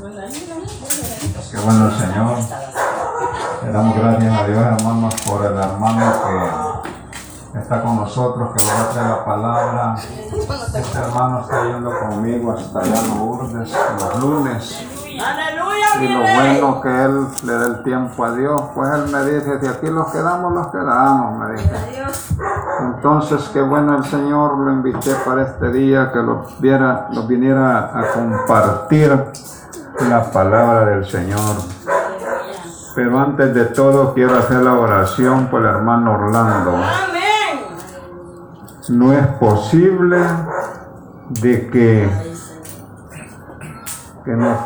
Qué bueno el Señor. Le damos gracias a Dios, hermanos, por el hermano que está con nosotros, que va a traer la palabra. Este hermano está yendo conmigo hasta allá en Lourdes los lunes. Y lo bueno que él le dé el tiempo a Dios, pues él me dice, si aquí los quedamos, los quedamos, me dice. Entonces, qué bueno el Señor, lo invité para este día, que los, viera, los viniera a compartir la palabra del Señor. Pero antes de todo quiero hacer la oración por el hermano Orlando. No es posible de que, que nos,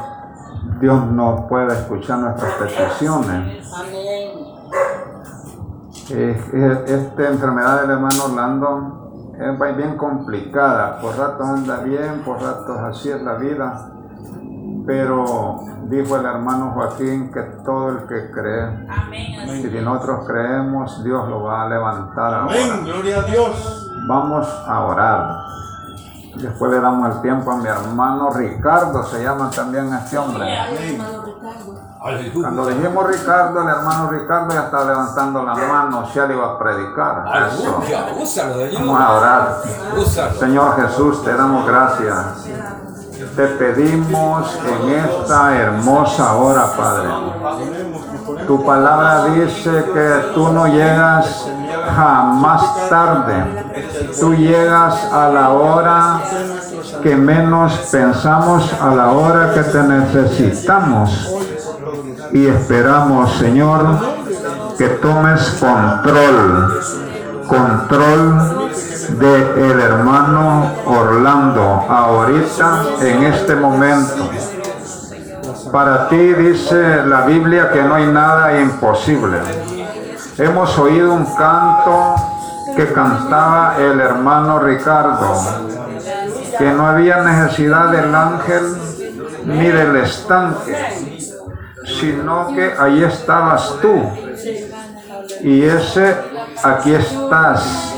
Dios no pueda escuchar nuestras peticiones. esta enfermedad del hermano Orlando es bien complicada. Por ratos anda bien, por ratos así es la vida pero dijo el hermano Joaquín que todo el que cree, y si nosotros creemos, Dios lo va a levantar Amén, gloria a Dios. Vamos a orar. Después le damos el tiempo a mi hermano Ricardo, se llama también este hombre. Cuando dijimos Ricardo, el hermano Ricardo ya está levantando la mano, ya le iba a predicar. Vamos a orar. Señor Jesús, te damos gracias te pedimos en esta hermosa hora, Padre. Tu palabra dice que tú no llegas jamás tarde. Tú llegas a la hora que menos pensamos, a la hora que te necesitamos. Y esperamos, Señor, que tomes control, control de el hermano Orlando ahorita en este momento. Para ti dice la Biblia que no hay nada imposible. Hemos oído un canto que cantaba el hermano Ricardo, que no había necesidad del ángel ni del estanque, sino que ahí estabas tú. Y ese, aquí estás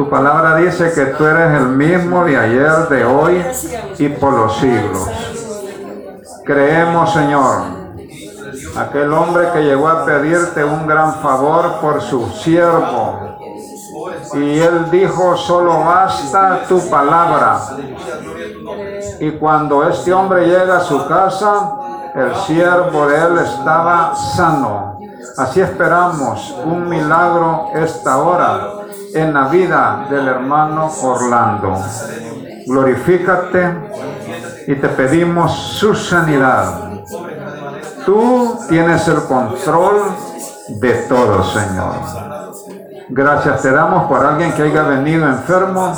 tu palabra dice que tú eres el mismo de ayer, de hoy y por los siglos. Creemos, Señor, aquel hombre que llegó a pedirte un gran favor por su siervo. Y él dijo, solo basta tu palabra. Y cuando este hombre llega a su casa, el siervo de él estaba sano. Así esperamos un milagro esta hora en la vida del hermano Orlando. Glorifícate y te pedimos su sanidad. Tú tienes el control de todo, Señor. Gracias te damos por alguien que haya venido enfermo,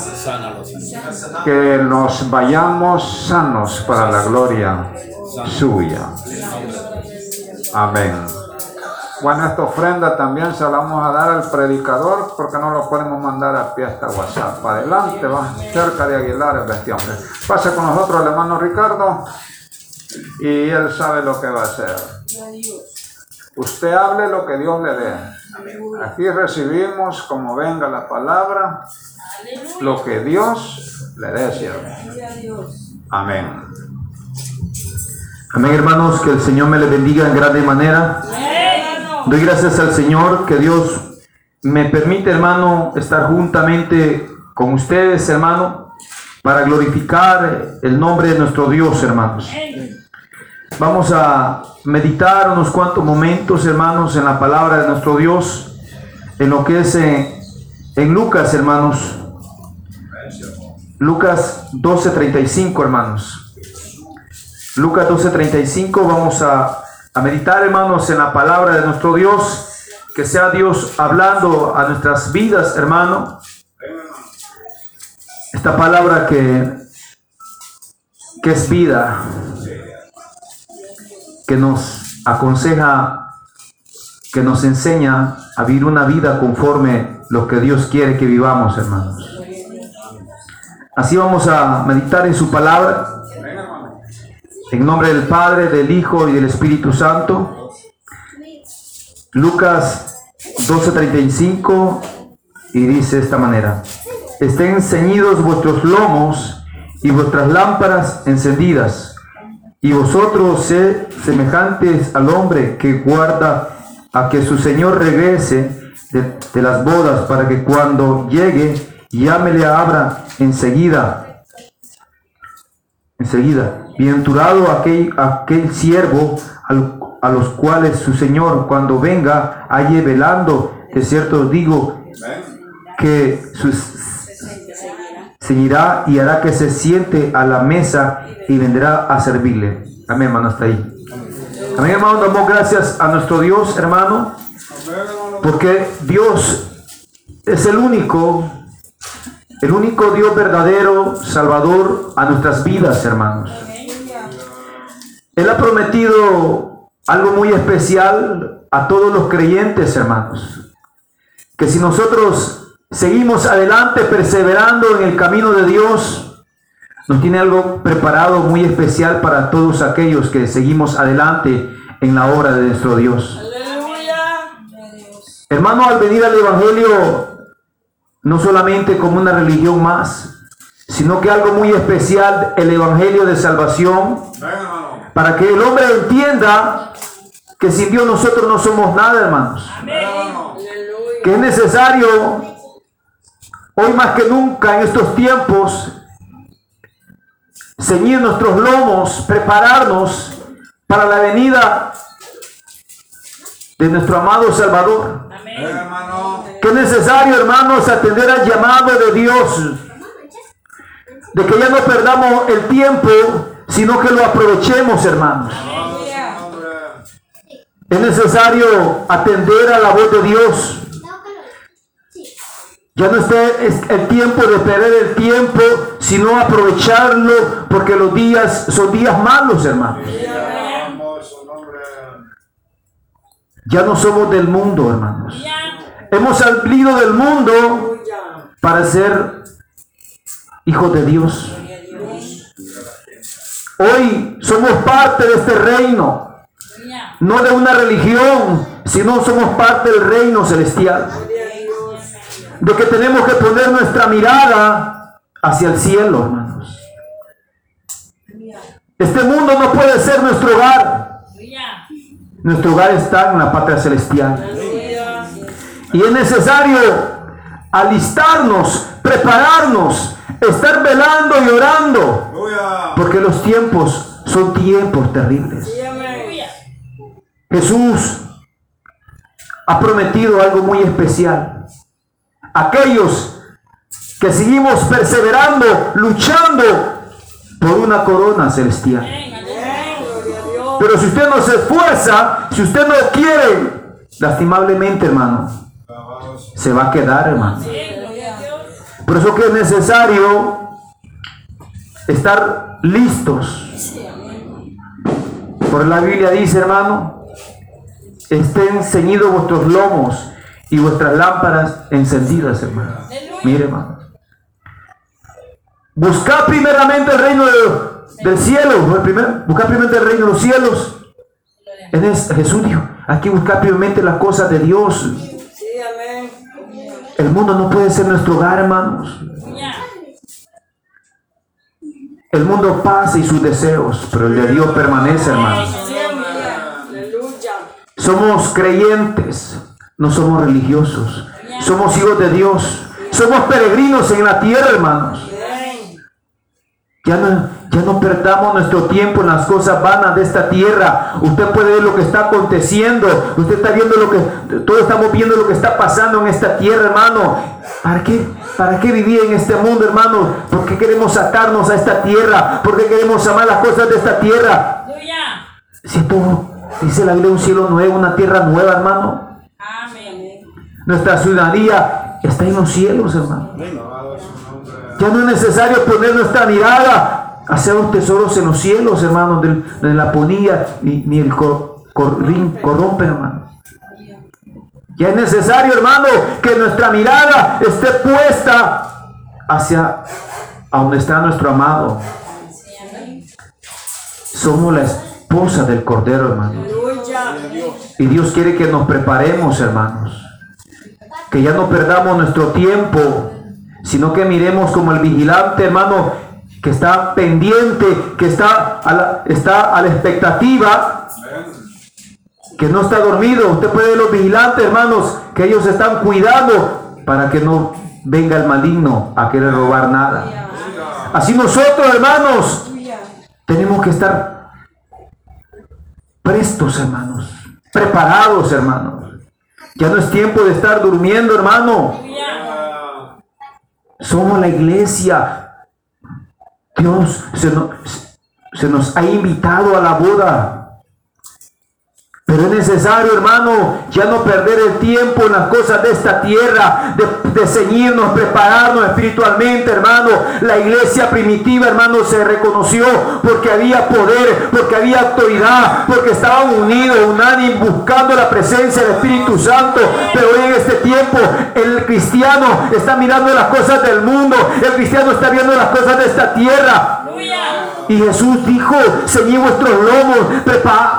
que nos vayamos sanos para la gloria suya. Amén. Bueno, esta ofrenda también se la vamos a dar al predicador porque no lo podemos mandar a pie hasta WhatsApp. Adelante, va cerca de Aguilar este hombre. Pase con nosotros el hermano Ricardo y él sabe lo que va a hacer. Usted hable lo que Dios le dé. Aquí recibimos, como venga la palabra, lo que Dios le dé, Amén. Amén, hermanos, que el Señor me le bendiga en grande manera. Doy gracias al Señor que Dios me permite, hermano, estar juntamente con ustedes, hermano, para glorificar el nombre de nuestro Dios, hermanos. Vamos a meditar unos cuantos momentos, hermanos, en la palabra de nuestro Dios, en lo que es en, en Lucas, hermanos. Lucas 12:35, hermanos. Lucas 12:35, vamos a a meditar, hermanos, en la palabra de nuestro Dios. Que sea Dios hablando a nuestras vidas, hermano. Esta palabra que, que es vida, que nos aconseja, que nos enseña a vivir una vida conforme lo que Dios quiere que vivamos, hermanos. Así vamos a meditar en su palabra. En nombre del Padre, del Hijo y del Espíritu Santo. Lucas 12:35 y dice esta manera, estén ceñidos vuestros lomos y vuestras lámparas encendidas, Y vosotros sed semejantes al hombre que guarda a que su Señor regrese de, las bodas para que cuando llegue llámele a abra enseguida. Enseguida. Bienaventurado aquel, aquel siervo a los cuales su Señor cuando venga halle velando. De cierto digo que sus seguirá y hará que se siente a la mesa y vendrá a servirle. Amén, hermano, hasta ahí. Amén, hermano, damos gracias a nuestro Dios, hermano, porque Dios es el único, el único Dios verdadero, salvador a nuestras vidas, hermanos. Él ha prometido algo muy especial a todos los creyentes, hermanos. Que si nosotros seguimos adelante perseverando en el camino de Dios, nos tiene algo preparado muy especial para todos aquellos que seguimos adelante en la obra de nuestro Dios. Hermano, al venir al Evangelio, no solamente como una religión más, sino que algo muy especial, el Evangelio de salvación, para que el hombre entienda que sin Dios nosotros no somos nada, hermanos. Que es necesario Hoy más que nunca en estos tiempos, ceñir nuestros lomos, prepararnos para la venida de nuestro amado Salvador. Que es necesario, hermanos, atender al llamado de Dios. De que ya no perdamos el tiempo, sino que lo aprovechemos, hermanos. Es necesario atender a la voz de Dios. Ya no es el tiempo de perder el tiempo, sino aprovecharlo, porque los días son días malos, hermanos. Ya no somos del mundo, hermanos. Hemos salido del mundo para ser hijos de Dios. Hoy somos parte de este reino, no de una religión, sino somos parte del reino celestial de que tenemos que poner nuestra mirada hacia el cielo, hermanos. Este mundo no puede ser nuestro hogar. Nuestro hogar está en la patria celestial. Y es necesario alistarnos, prepararnos, estar velando y orando. Porque los tiempos son tiempos terribles. Jesús ha prometido algo muy especial aquellos que seguimos perseverando, luchando por una corona celestial. Pero si usted no se esfuerza, si usted no quiere, lastimablemente, hermano, se va a quedar, hermano. Por eso que es necesario estar listos. Por la Biblia dice, hermano, estén ceñidos vuestros lomos y vuestras lámparas encendidas, hermano. Mire, hermano. Buscad primeramente el reino del cielo. Buscad primeramente el reino de los cielos. Jesús dijo, aquí buscad primeramente las cosas de Dios. El mundo no puede ser nuestro hogar, hermanos. El mundo pasa y sus deseos, pero el de Dios permanece, hermanos. Somos creyentes no somos religiosos. Somos hijos de Dios. Somos peregrinos en la tierra, hermanos. Ya no, ya no perdamos nuestro tiempo en las cosas vanas de esta tierra. Usted puede ver lo que está aconteciendo. Usted está viendo lo que, todos estamos viendo lo que está pasando en esta tierra, hermano. ¿Para qué? ¿Para qué vivir en este mundo, hermano? ¿Por qué queremos atarnos a esta tierra? ¿Por qué queremos amar las cosas de esta tierra? Si todo, dice la Biblia, un cielo nuevo, una tierra nueva, hermano. Nuestra ciudadanía está en los cielos, hermano. Ya no es necesario poner nuestra mirada hacia los tesoros en los cielos, hermano, de, la ponía ni, el corrompe, hermano. Ya es necesario, hermano, que nuestra mirada esté puesta hacia a donde está nuestro amado. Somos la esposa del Cordero, hermano. Y Dios quiere que nos preparemos, hermanos que ya no perdamos nuestro tiempo, sino que miremos como el vigilante, hermano, que está pendiente, que está a la, está a la expectativa, que no está dormido. Usted puede ver los vigilantes, hermanos, que ellos están cuidando para que no venga el maligno a querer robar nada. Así nosotros, hermanos, tenemos que estar prestos, hermanos, preparados, hermanos. Ya no es tiempo de estar durmiendo, hermano. Somos la iglesia. Dios se nos, se nos ha invitado a la boda. Pero es necesario, hermano, ya no perder el tiempo en las cosas de esta tierra, de, ceñirnos, prepararnos espiritualmente, hermano. La iglesia primitiva, hermano, se reconoció porque había poder, porque había autoridad, porque estaban unidos, unánimes, buscando la presencia del Espíritu Santo. Pero hoy en este tiempo, el cristiano está mirando las cosas del mundo, el cristiano está viendo las cosas de esta tierra. Y Jesús dijo, ceñid vuestros lomos,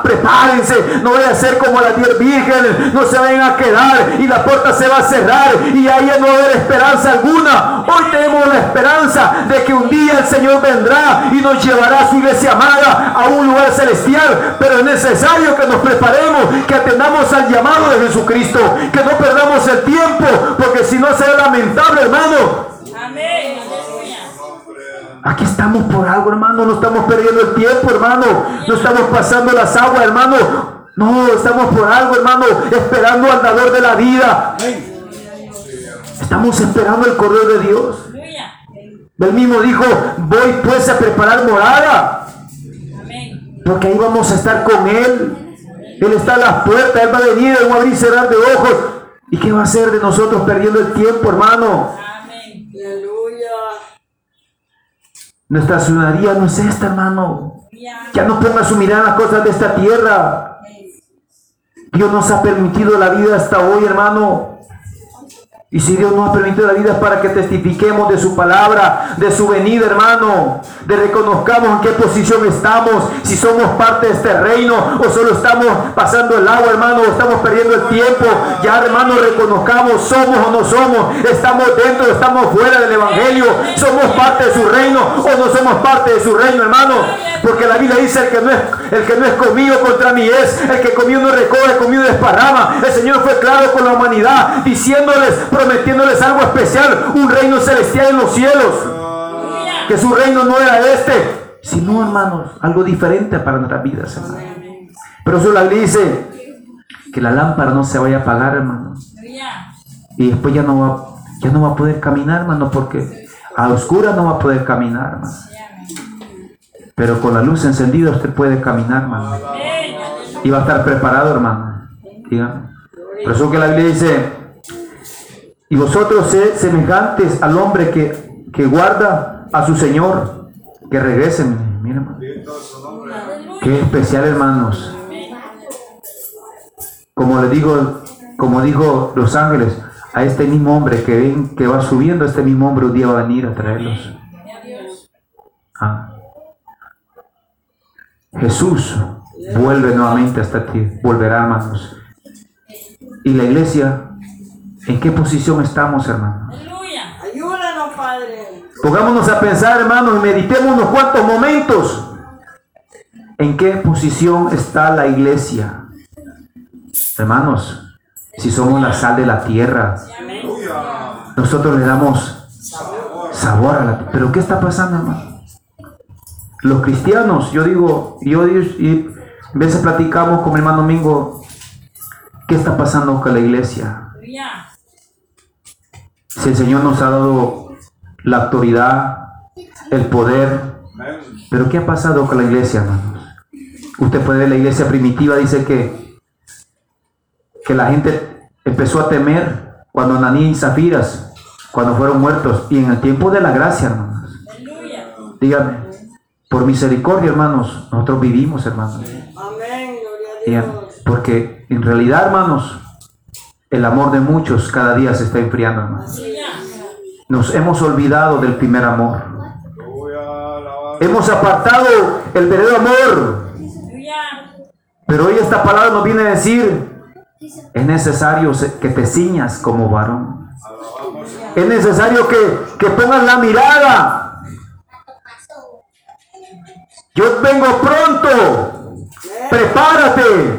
prepárense, no vaya a ser como las diez vírgenes, no se vayan a quedar y la puerta se va a cerrar y ahí no va a haber esperanza alguna. Hoy tenemos la esperanza de que un día el Señor vendrá y nos llevará a su iglesia amada a un lugar celestial, pero es necesario que nos preparemos, que atendamos al llamado de Jesucristo, que no perdamos el tiempo, porque si no será lamentable, hermano. Amén. Aquí estamos por algo, hermano. No estamos perdiendo el tiempo, hermano. No estamos pasando las aguas, hermano. No, estamos por algo, hermano. Esperando al dador de la vida. Estamos esperando el correo de Dios. Él mismo dijo, voy pues a preparar morada. Porque ahí vamos a estar con Él. Él está a las puertas, Él va a venir, Él va a abrir y cerrar de ojos. ¿Y qué va a hacer de nosotros perdiendo el tiempo, hermano? Nuestra ciudadanía no es esta, hermano. Ya no ponga su mirada las cosas de esta tierra. Dios nos ha permitido la vida hasta hoy, hermano. Y si Dios nos ha permitido la vida es para que testifiquemos de su palabra, de su venida, hermano. De reconozcamos en qué posición estamos, si somos parte de este reino o solo estamos pasando el agua, hermano, o estamos perdiendo el tiempo. Ya, hermano, reconozcamos, somos o no somos, estamos dentro, estamos fuera del evangelio, somos parte de su reino o no somos parte de su reino, hermano. Porque la Biblia dice el que no es, el que no es conmigo contra mí es, el que conmigo no recoge, conmigo desparrama. El Señor fue claro con la humanidad, diciéndoles, prometiéndoles algo especial, un reino celestial en los cielos. Que su reino no era este, sino, hermanos, algo diferente para nuestras vidas, Pero eso la dice que la lámpara no se vaya a apagar, hermano. Y después ya no va, ya no va a poder caminar, hermano, porque a oscura no va a poder caminar, hermano. Pero con la luz encendida usted puede caminar, hermano. Y va a estar preparado, hermano. Por eso que la Biblia dice, y vosotros sed semejantes al hombre que, que guarda a su Señor, que regresen. Mira, Qué especial, hermanos. Como le digo, como dijo los ángeles, a este mismo hombre que ven que va subiendo, este mismo hombre un día va a venir a traerlos. Ah. Jesús vuelve nuevamente hasta ti, volverá, hermanos. Y la iglesia ¿En qué posición estamos, hermano? Aleluya. Ayúdanos, Padre. Pongámonos a pensar, hermanos, y meditemos unos cuantos momentos. ¿En qué posición está la iglesia? Hermanos, si somos la sal de la tierra, nosotros le damos sabor a la tierra. Pero ¿qué está pasando, hermano? Los cristianos, yo digo, yo y a veces platicamos con mi hermano Domingo, ¿qué está pasando con la iglesia? Si el Señor nos ha dado la autoridad, el poder, pero ¿qué ha pasado con la iglesia, hermanos? Usted puede ver la iglesia primitiva, dice que, que la gente empezó a temer cuando Naní y Zafiras, cuando fueron muertos, y en el tiempo de la gracia, hermanos. Dígame, por misericordia, hermanos, nosotros vivimos, hermanos. Amén, porque en realidad, hermanos, el amor de muchos cada día se está enfriando. Nos hemos olvidado del primer amor. Hemos apartado el verdadero amor. Pero hoy esta palabra nos viene a decir, es necesario que te ciñas como varón. Es necesario que, que pongas la mirada Yo vengo pronto. Prepárate.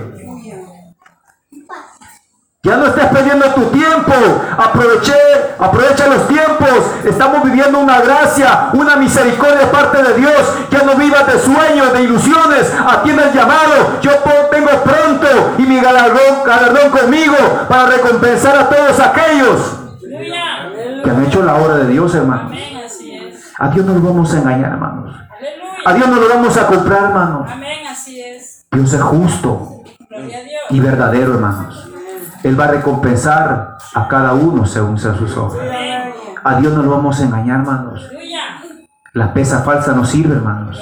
Ya no estés perdiendo tu tiempo. Aproveche, aprovecha los tiempos. Estamos viviendo una gracia, una misericordia de parte de Dios. Ya no vivas de sueños, de ilusiones. Atiende el llamado. Yo tengo pronto y mi galardón, galardón conmigo para recompensar a todos aquellos que han hecho la obra de Dios, hermanos. A Dios no lo vamos a engañar, hermanos. A Dios no lo vamos a comprar, hermanos. Dios es justo y verdadero, hermanos. Él va a recompensar a cada uno según sean sus obras. A Dios no lo vamos a engañar, hermanos. La pesa falsa no sirve, hermanos.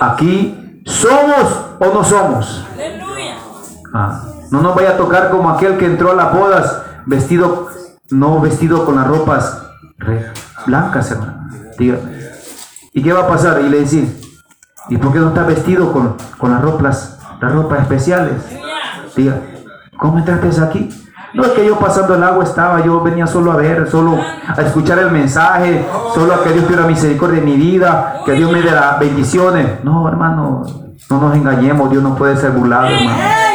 Aquí somos o no somos. Ah, no nos vaya a tocar como aquel que entró a las bodas vestido, no vestido con las ropas blancas, hermano. Dígame. ¿Y qué va a pasar? Y le decir, ¿y por qué no está vestido con, con las ropas, las ropas especiales? Diga, ¿cómo entraste aquí? No es que yo pasando el agua estaba, yo venía solo a ver, solo a escuchar el mensaje, solo a que Dios tuviera misericordia de mi vida, que Dios me dé las bendiciones. No, hermano, no nos engañemos, Dios no puede ser burlado, hermano.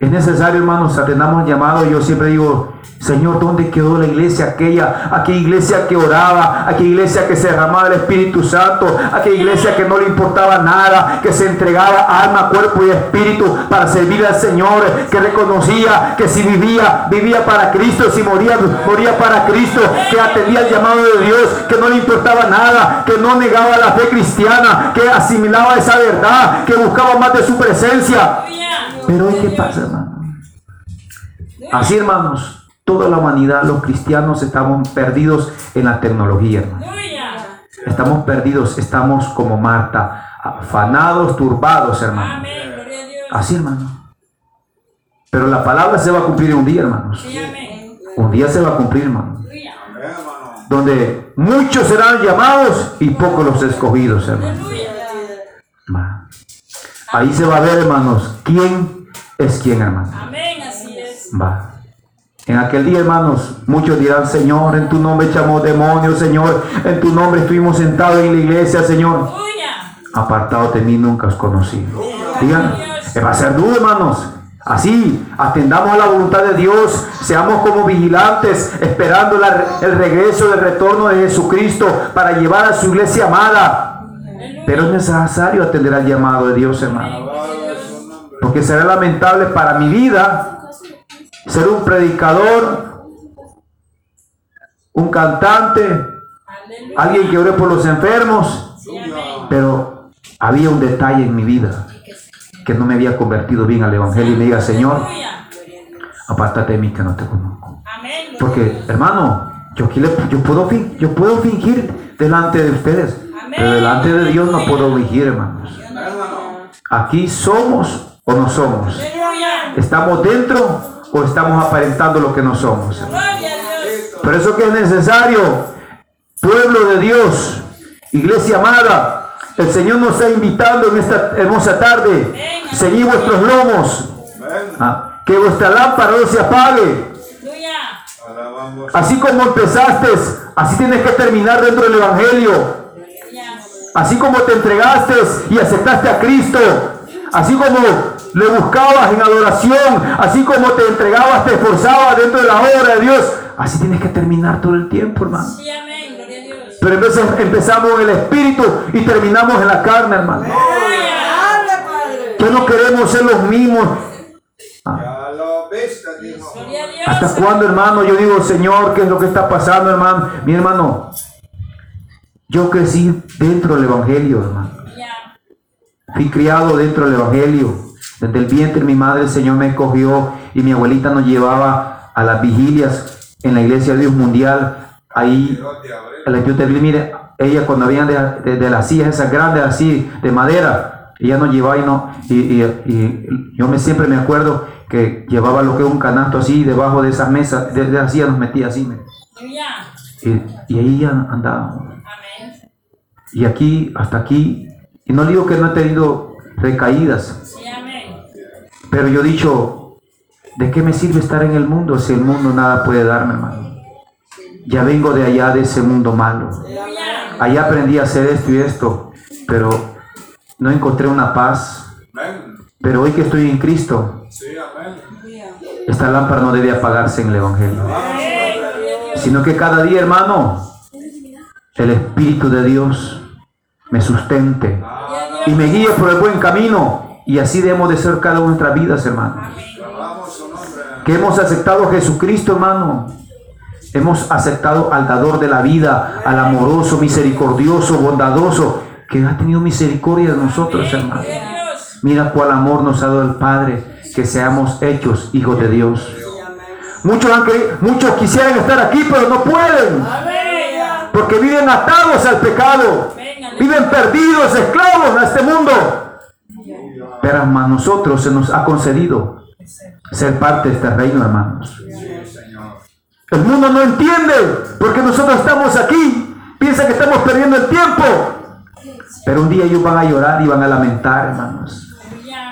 Es necesario, hermanos, atendamos el llamado. Yo siempre digo, Señor, ¿dónde quedó la iglesia aquella? Aquella iglesia que oraba, aquella iglesia que se derramaba el Espíritu Santo, aquella iglesia que no le importaba nada, que se entregaba alma, cuerpo y espíritu para servir al Señor, que reconocía que si vivía, vivía para Cristo, si moría, moría para Cristo, que atendía el llamado de Dios, que no le importaba nada, que no negaba la fe cristiana, que asimilaba esa verdad, que buscaba más de su presencia. Pero ¿qué pasa, hermano? Así, hermanos, Toda la humanidad, los cristianos, estamos perdidos en la tecnología, hermano. Estamos perdidos, estamos como Marta, afanados, turbados, hermano. Así, hermano. Pero la palabra se va a cumplir un día, hermanos. Un día se va a cumplir, hermano. Donde muchos serán llamados y pocos los escogidos, hermano. Ahí se va a ver, hermanos, quién es quién, hermano. Va. En aquel día, hermanos, muchos dirán, Señor, en tu nombre echamos demonios, Señor, en tu nombre estuvimos sentados en la iglesia, Señor. Apartado de mí nunca os conocí. Digan, va a ser duro, hermanos. Así, atendamos a la voluntad de Dios, seamos como vigilantes, esperando el regreso, el retorno de Jesucristo para llevar a su iglesia amada. Pero es necesario atender al llamado de Dios, hermano. Porque será lamentable para mi vida ser un predicador, un cantante, alguien que ore por los enfermos, pero había un detalle en mi vida que no me había convertido bien al Evangelio y me diga, Señor, apártate de mí que no te conozco. Porque, hermano, yo, aquí yo, puedo, yo puedo fingir delante de ustedes, pero delante de Dios no puedo fingir, hermanos. Aquí somos o no somos. Estamos dentro o estamos aparentando lo que no somos. Por eso que es necesario, pueblo de Dios, iglesia amada, el Señor nos está invitando en esta hermosa tarde. Seguid vuestros lomos. Ah, que vuestra lámpara no se apague. Así como empezaste, así tienes que terminar dentro del Evangelio. Así como te entregaste y aceptaste a Cristo. Así como le buscabas en adoración, así como te entregabas, te esforzabas dentro de la obra de Dios. Así tienes que terminar todo el tiempo, hermano. Pero en veces empezamos en el espíritu y terminamos en la carne, hermano. Que no queremos ser los mismos. Ah. ¿Hasta cuándo, hermano? Yo digo, Señor, ¿qué es lo que está pasando, hermano? Mi hermano, yo crecí dentro del Evangelio, hermano. Fui criado dentro del Evangelio. Desde el vientre mi madre el Señor me escogió y mi abuelita nos llevaba a las vigilias en la iglesia de Dios Mundial. Ahí, la mire, ella cuando habían de, las sillas esas grandes así de madera, ella nos llevaba y no, y, yo me siempre me acuerdo que llevaba lo que es un canasto así debajo de esas mesas, de, la silla nos metía así. Y, y ahí andábamos. Y aquí, hasta aquí, y no digo que no he tenido recaídas, pero yo he dicho, ¿de qué me sirve estar en el mundo si el mundo nada puede darme, hermano? Ya vengo de allá, de ese mundo malo. Allá aprendí a hacer esto y esto. pero no encontré una paz. Pero hoy que estoy en Cristo, esta lámpara no debe apagarse en el Evangelio. Sino que cada día, hermano, el Espíritu de Dios me sustente y me guíe por el buen camino. Y así debemos de ser cada una de nuestras vidas, hermano. Que hemos aceptado a Jesucristo, hermano. Hemos aceptado al dador de la vida, al amoroso, misericordioso, bondadoso, que ha tenido misericordia de nosotros, hermano. Mira cuál amor nos ha dado el Padre, que seamos hechos hijos de Dios. Muchos, han muchos quisieran estar aquí, pero no pueden. Porque viven atados al pecado. Viven perdidos, esclavos a este mundo. Pero a nosotros se nos ha concedido ser parte de este reino, hermanos. El mundo no entiende porque nosotros estamos aquí. Piensa que estamos perdiendo el tiempo. Pero un día ellos van a llorar y van a lamentar, hermanos.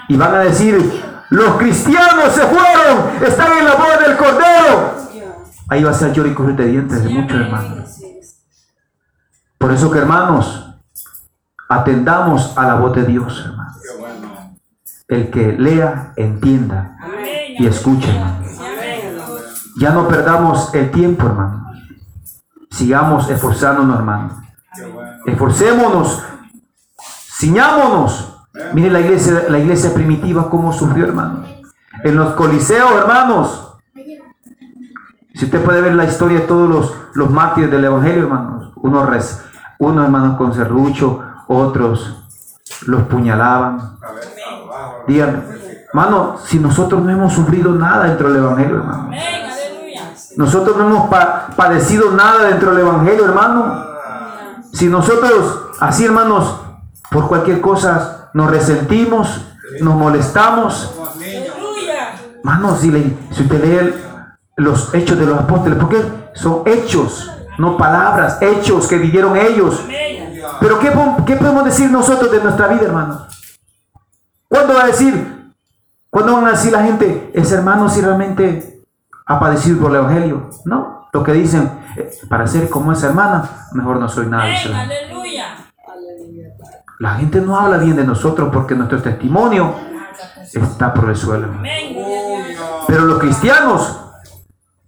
Y van a decir, los cristianos se fueron, están en la boda del Cordero. Ahí va a ser lloro y correr de dientes de muchos hermanos. Por eso que hermanos, atendamos a la voz de Dios, hermanos. El que lea, entienda y escuche, Ya no perdamos el tiempo, hermano. Sigamos esforzándonos, hermano. Esforcémonos, ciñámonos Mire la iglesia, la iglesia primitiva cómo sufrió, hermano. En los coliseos, hermanos. Si usted puede ver la historia de todos los, los mártires del Evangelio, hermanos. Unos, res, unos hermanos con serrucho, otros los puñalaban. Díganme, hermano, si nosotros no hemos sufrido nada dentro del Evangelio, hermano. Nosotros no hemos padecido nada dentro del Evangelio, hermano. Si nosotros, así hermanos, por cualquier cosa nos resentimos, nos molestamos. Hermanos, si, si usted lee los hechos de los apóstoles, porque son hechos, no palabras, hechos que vivieron ellos. Pero ¿qué, ¿qué, podemos decir nosotros de nuestra vida, hermanos? ¿Cuándo va a decir? ¿Cuándo van a decir la gente, ese hermano si realmente ha padecido por el Evangelio? No, lo que dicen, eh, para ser como esa hermana, mejor no soy nada. Aleluya. La gente no habla bien de nosotros porque nuestro testimonio está por el suelo. Pero los cristianos,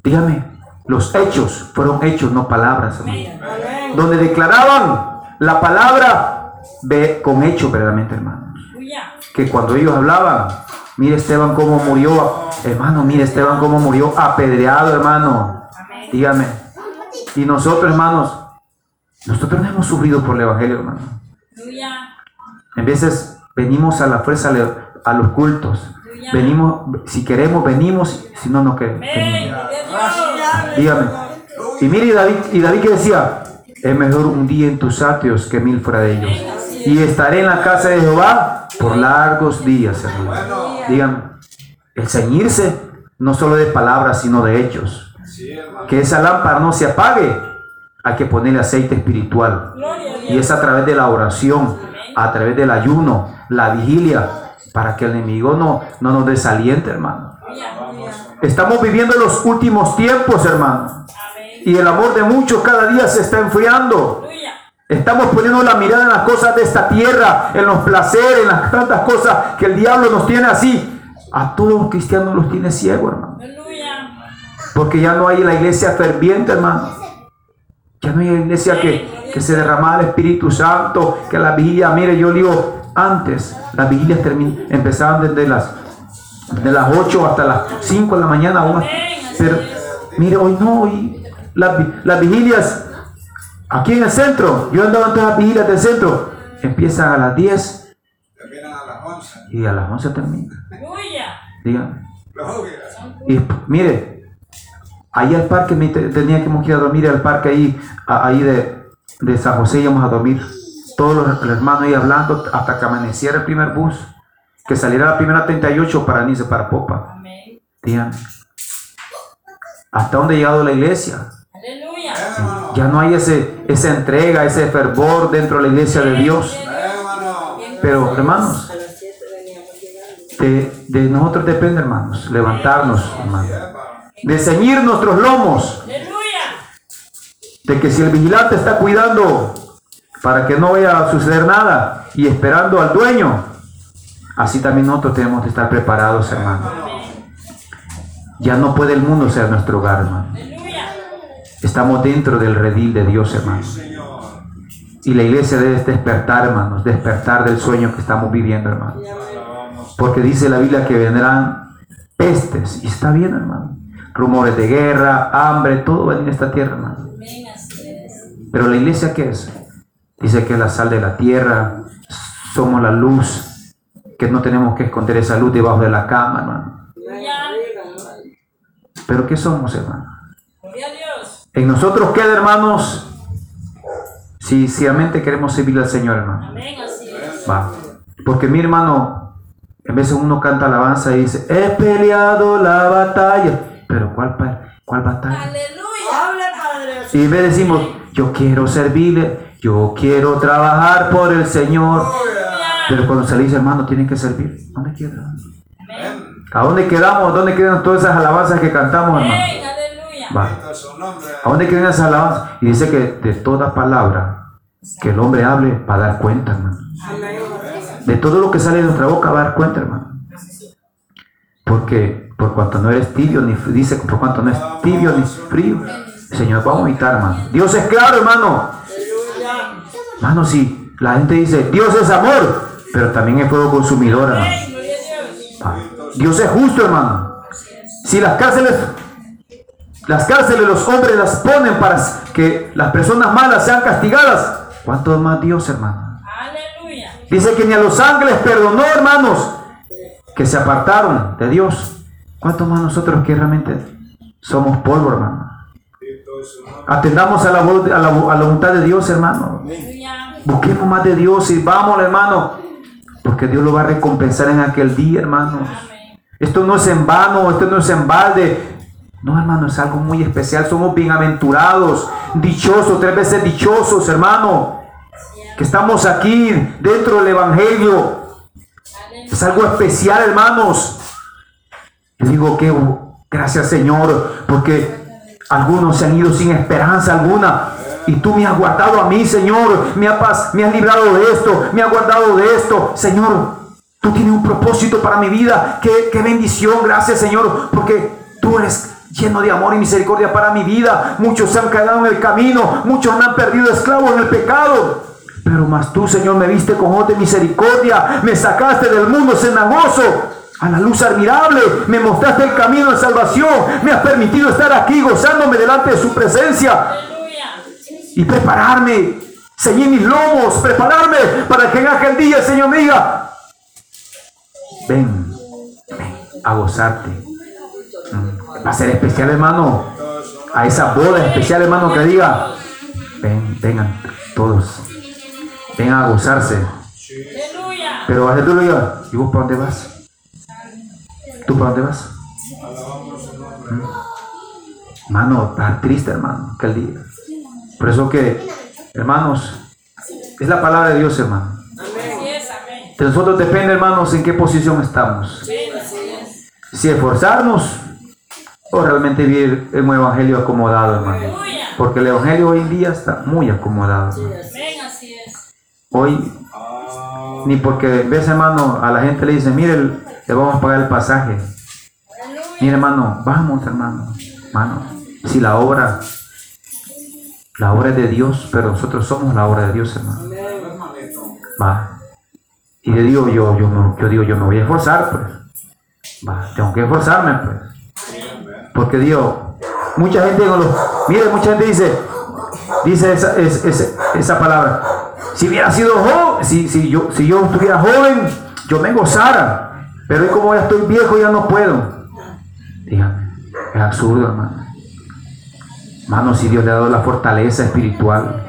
dígame, los hechos fueron hechos, no palabras. Donde declaraban la palabra de, con hechos verdaderamente, hermanos. Que cuando ellos hablaban, mire Esteban cómo murió, hermano, mire Esteban cómo murió apedreado, hermano. Dígame. Y nosotros, hermanos, nosotros no hemos sufrido por el Evangelio, hermano. En veces venimos a la fuerza a los cultos. Venimos, si queremos, venimos, si no, no queremos. Dígame. Y mire, David, y David que decía, es mejor un día en tus atrios que mil fuera de ellos. Y estaré en la casa de Jehová por largos días, hermano. Dígame, el ceñirse no solo de palabras, sino de hechos. Que esa lámpara no se apague, hay que ponerle aceite espiritual. Y es a través de la oración, a través del ayuno, la vigilia, para que el enemigo no, no nos desaliente, hermano. Estamos viviendo los últimos tiempos, hermano. Y el amor de muchos cada día se está enfriando. Estamos poniendo la mirada en las cosas de esta tierra, en los placeres, en las tantas cosas que el diablo nos tiene así. A todos los cristianos los tiene ciego, hermano. Porque ya no hay la iglesia ferviente, hermano. Ya no hay iglesia que, que se derramaba el Espíritu Santo, que la vigilia, mire, yo digo, antes las vigilias empezaban desde las, de las 8 hasta las 5 de la mañana. Pero mire, hoy no, hoy las, vigilias aquí en el centro, yo andaba en las vigilias del centro, empiezan a las 10 y a las 11 termina. Dígame. Y mire, Ahí al parque me tenía que ir a dormir al parque ahí, ahí de, de San José íbamos a dormir. Todos los, hermanos ahí hablando hasta que amaneciera el primer bus. Que saliera la primera 38 para Nice, para Popa. Díganme. ¿Hasta dónde ha llegado la iglesia? Ya no hay ese, esa entrega, ese fervor dentro de la iglesia de Dios. Pero hermanos, de, nosotros depende, hermanos, levantarnos, hermanos de ceñir nuestros lomos. De que si el vigilante está cuidando para que no vaya a suceder nada y esperando al dueño. Así también nosotros tenemos que estar preparados, hermano. Ya no puede el mundo ser nuestro hogar, hermano. Estamos dentro del redil de Dios, hermano. Y la iglesia debe despertar, hermanos, despertar del sueño que estamos viviendo, hermano. Porque dice la Biblia que vendrán pestes. Y está bien, hermano. Rumores de guerra, hambre, todo va en esta tierra, hermano. Pero la iglesia, ¿qué es? Dice que es la sal de la tierra, somos la luz, que no tenemos que esconder esa luz debajo de la cama, hermano. Pero ¿qué somos, hermano? En nosotros queda, hermanos, si, si realmente queremos servir al Señor, hermano. Va. Porque mi hermano, en vez de uno canta alabanza y dice, he peleado la batalla. Pero ¿cuál, cuál batalla? Aleluya. Y en vez decimos, yo quiero servirle, yo quiero trabajar por el Señor. Pero cuando se le dice, hermano, tienen que servir. ¿Dónde queda? ¿A dónde quedamos? ¿Dónde quedan todas esas alabanzas que cantamos, hermano? Va. ¿A dónde quedan esas alabanzas? Y dice que de toda palabra que el hombre hable va a dar cuenta, hermano. De todo lo que sale de nuestra boca va a dar cuenta, hermano. Porque por cuanto no eres tibio, ni dice por cuanto no es tibio ni frío, el Señor va a vomitar, hermano. Dios es claro, hermano. Hermano, si la gente dice, Dios es amor, pero también es fuego consumidor, hermano. Dios es justo, hermano. Si las cárceles, las cárceles los hombres las ponen para que las personas malas sean castigadas, ¿cuánto más Dios, hermano? Dice que ni a los ángeles perdonó, hermanos, que se apartaron de Dios. ¿Cuánto más nosotros que realmente somos polvo, hermano? Atendamos a la, a la, voluntad de Dios, hermano. Busquemos más de Dios y vamos, hermano. Porque Dios lo va a recompensar en aquel día, hermano. Esto no es en vano, esto no es en balde. No, hermano, es algo muy especial. Somos bienaventurados, dichosos, tres veces dichosos, hermano que estamos aquí dentro del Evangelio. Es algo especial, hermanos. Y digo que gracias Señor, porque algunos se han ido sin esperanza alguna. Y tú me has guardado a mí, Señor. Me has, me has librado de esto. Me has guardado de esto. Señor, tú tienes un propósito para mi vida. Qué, qué bendición. Gracias, Señor. Porque tú eres lleno de amor y misericordia para mi vida. Muchos se han quedado en el camino. Muchos han perdido esclavos en el pecado. Pero más tú, Señor, me viste con ojos de misericordia, me sacaste del mundo cenagoso a la luz admirable, me mostraste el camino de salvación, me has permitido estar aquí gozándome delante de su presencia y prepararme, ceñir mis lomos, prepararme para que en aquel día Señor me diga, ven, ven a gozarte. Mm, va a ser especial, hermano, a esa boda especial, hermano, que diga, ven, vengan todos vengan a gozarse. Pero aleluya. ¿Y vos para dónde vas? ¿Tú para dónde vas? ¿Mm? Hermano, está triste, hermano, aquel día. Por eso que, hermanos, es la palabra de Dios, hermano. De nosotros depende, hermanos, en qué posición estamos. Si esforzarnos o realmente vivir en un evangelio acomodado, hermano. Porque el evangelio hoy en día está muy acomodado. Hoy, ni porque ves hermano, a la gente le dice, mire, le vamos a pagar el pasaje. Mire hermano, vamos hermano, hermano, si la obra, la obra es de Dios, pero nosotros somos la obra de Dios hermano. Va. Y le digo yo, yo no, yo digo, yo me voy a esforzar, pues. Va, tengo que esforzarme, pues. Porque Dios, mucha gente con los, mire, mucha gente dice, dice esa, esa palabra, si hubiera sido joven, si, si, yo, si yo estuviera joven, yo me gozara. Pero hoy como ya estoy viejo, ya no puedo. Dígame, es absurdo, hermano. Hermano, si Dios le ha dado la fortaleza espiritual.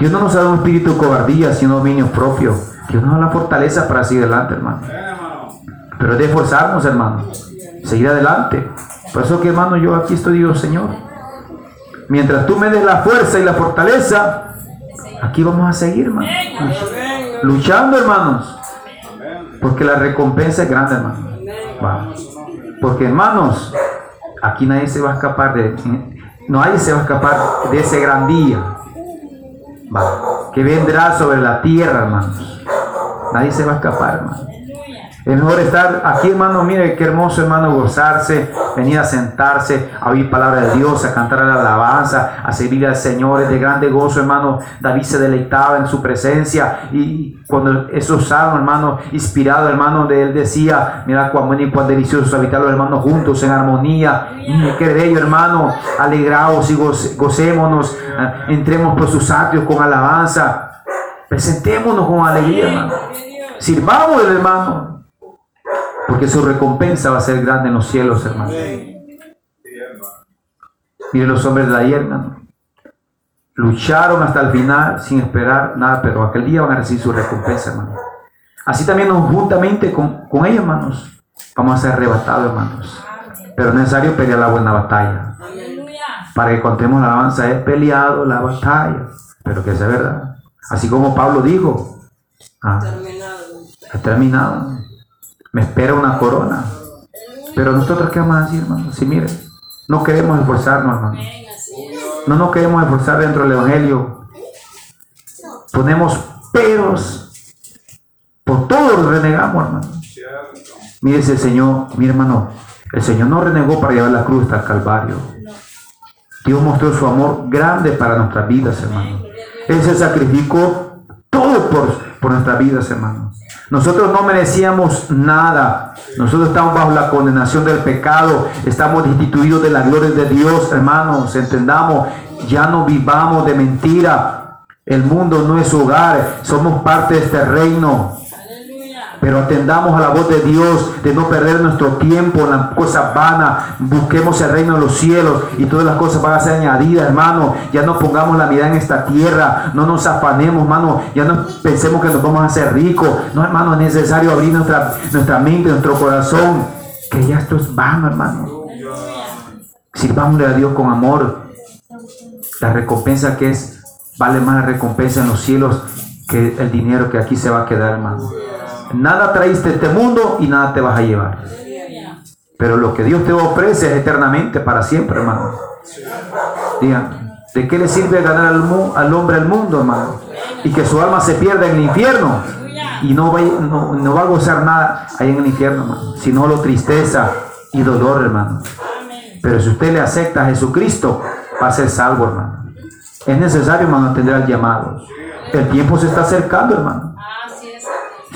Dios no nos ha dado un espíritu de cobardía, sino dominio propio. Dios nos da la fortaleza para seguir adelante, hermano. Pero es de esforzarnos, hermano. Seguir adelante. Por eso que, hermano, yo aquí estoy, digo, Señor. Mientras tú me des la fuerza y la fortaleza, Aquí vamos a seguir, hermanos. Luchando, hermanos. Porque la recompensa es grande, hermanos. Porque, hermanos, aquí nadie se va a escapar de... No nadie se va a escapar de ese gran día. va, que vendrá sobre la tierra, hermanos. Nadie se va a escapar, hermano. Es mejor estar aquí, hermano. Mire qué hermoso, hermano, gozarse, venir a sentarse, a oír palabra de Dios, a cantar la alabanza, a servir al Señor. Es de grande gozo, hermano. David se deleitaba en su presencia. Y cuando esos salmos, hermano, inspirado, hermano, de él decía: Mira cuán bueno y cuán delicioso habitar los hermanos juntos en armonía. Qué bello, hermano. Alegraos y gocémonos. Eh, entremos por sus atrios con alabanza. Presentémonos con alegría, hermano. Sirvamos, hermano. Porque su recompensa va a ser grande en los cielos, hermano. Miren los hombres de ayer, hermano. Lucharon hasta el final sin esperar nada, pero aquel día van a recibir su recompensa, hermano. Así también juntamente con, con ellos, hermanos, vamos a ser arrebatados, hermanos. Pero es necesario pelear la buena batalla. Para que contemos la alabanza, he peleado la batalla. Pero que sea verdad. Así como Pablo dijo, ah, ha terminado me espera una corona. Pero nosotros, ¿qué vamos a decir, hermano? Si miren, no queremos esforzarnos, hermano. No nos queremos esforzar dentro del Evangelio. Ponemos peros. Por todo renegamos, hermano. Mire ese Señor, mi hermano, el Señor no renegó para llevar la cruz hasta el Calvario. Dios mostró su amor grande para nuestras vidas, hermano. Él se sacrificó todo por, por nuestras vidas, hermano. Nosotros no merecíamos nada. Nosotros estamos bajo la condenación del pecado. Estamos destituidos de la gloria de Dios, hermanos. Entendamos, ya no vivamos de mentira. El mundo no es hogar. Somos parte de este reino. Pero atendamos a la voz de Dios, de no perder nuestro tiempo en las cosas vanas. Busquemos el reino de los cielos y todas las cosas van a ser añadidas, hermano. Ya no pongamos la mirada en esta tierra. No nos afanemos, hermano. Ya no pensemos que nos vamos a hacer ricos. No, hermano, es necesario abrir nuestra, nuestra mente, nuestro corazón. Que ya esto es vano, hermano. Sirvámosle a Dios con amor. La recompensa que es, vale más la recompensa en los cielos que el dinero que aquí se va a quedar, hermano. Nada traíste este mundo y nada te vas a llevar. Pero lo que Dios te ofrece es eternamente, para siempre, hermano. Digan, ¿de qué le sirve ganar al, hombre el mundo, hermano? Y que su alma se pierda en el infierno. Y no va, no, va a gozar nada ahí en el infierno, hermano. Sino lo tristeza y dolor, hermano. Pero si usted le acepta a Jesucristo, va a ser salvo, hermano. Es necesario, hermano, atender al llamado. El tiempo se está acercando, hermano.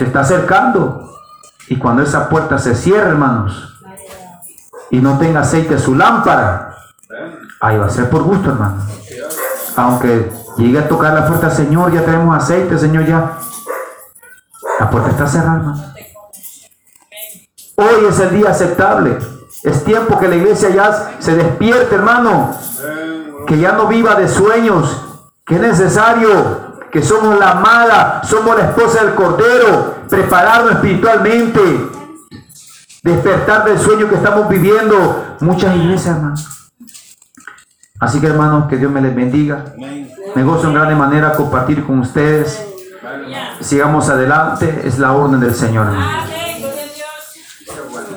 Se está acercando. Y cuando esa puerta se cierre, hermanos, y no tenga aceite su lámpara, ahí va a ser por gusto, hermano. Aunque llegue a tocar la puerta, Señor, ya tenemos aceite, Señor, ya. La puerta está cerrada, hermano. Hoy es el día aceptable. Es tiempo que la iglesia ya se despierte, hermano. Que ya no viva de sueños. Que es necesario que somos la amada, somos la esposa del Cordero, prepararnos espiritualmente, despertar del sueño que estamos viviendo. Muchas iglesias, hermanos. Así que, hermanos, que Dios me les bendiga. Me gozo en grande manera compartir con ustedes. Sigamos adelante, es la orden del Señor,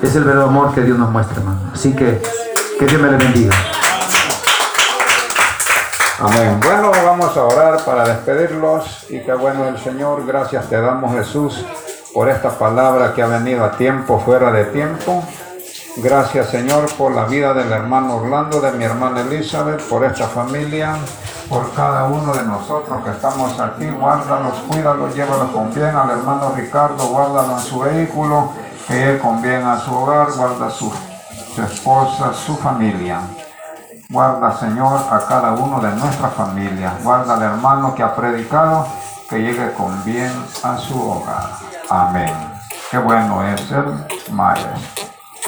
Es el verdadero amor que Dios nos muestra, hermano. Así que, que Dios me les bendiga. Amén. Bueno, vamos a orar para despedirlos y que bueno el Señor, gracias te damos Jesús por esta palabra que ha venido a tiempo, fuera de tiempo. Gracias Señor por la vida del hermano Orlando, de mi hermana Elizabeth, por esta familia, por cada uno de nosotros que estamos aquí. Guárdalos, cuídalos, llévalos con bien al hermano Ricardo, guárdalo en su vehículo, que él con bien a su hogar, guarda su, su esposa, su familia. Guarda, Señor, a cada uno de nuestra familia. Guarda al hermano que ha predicado, que llegue con bien a su hogar. Amén. Qué bueno es el Maestro.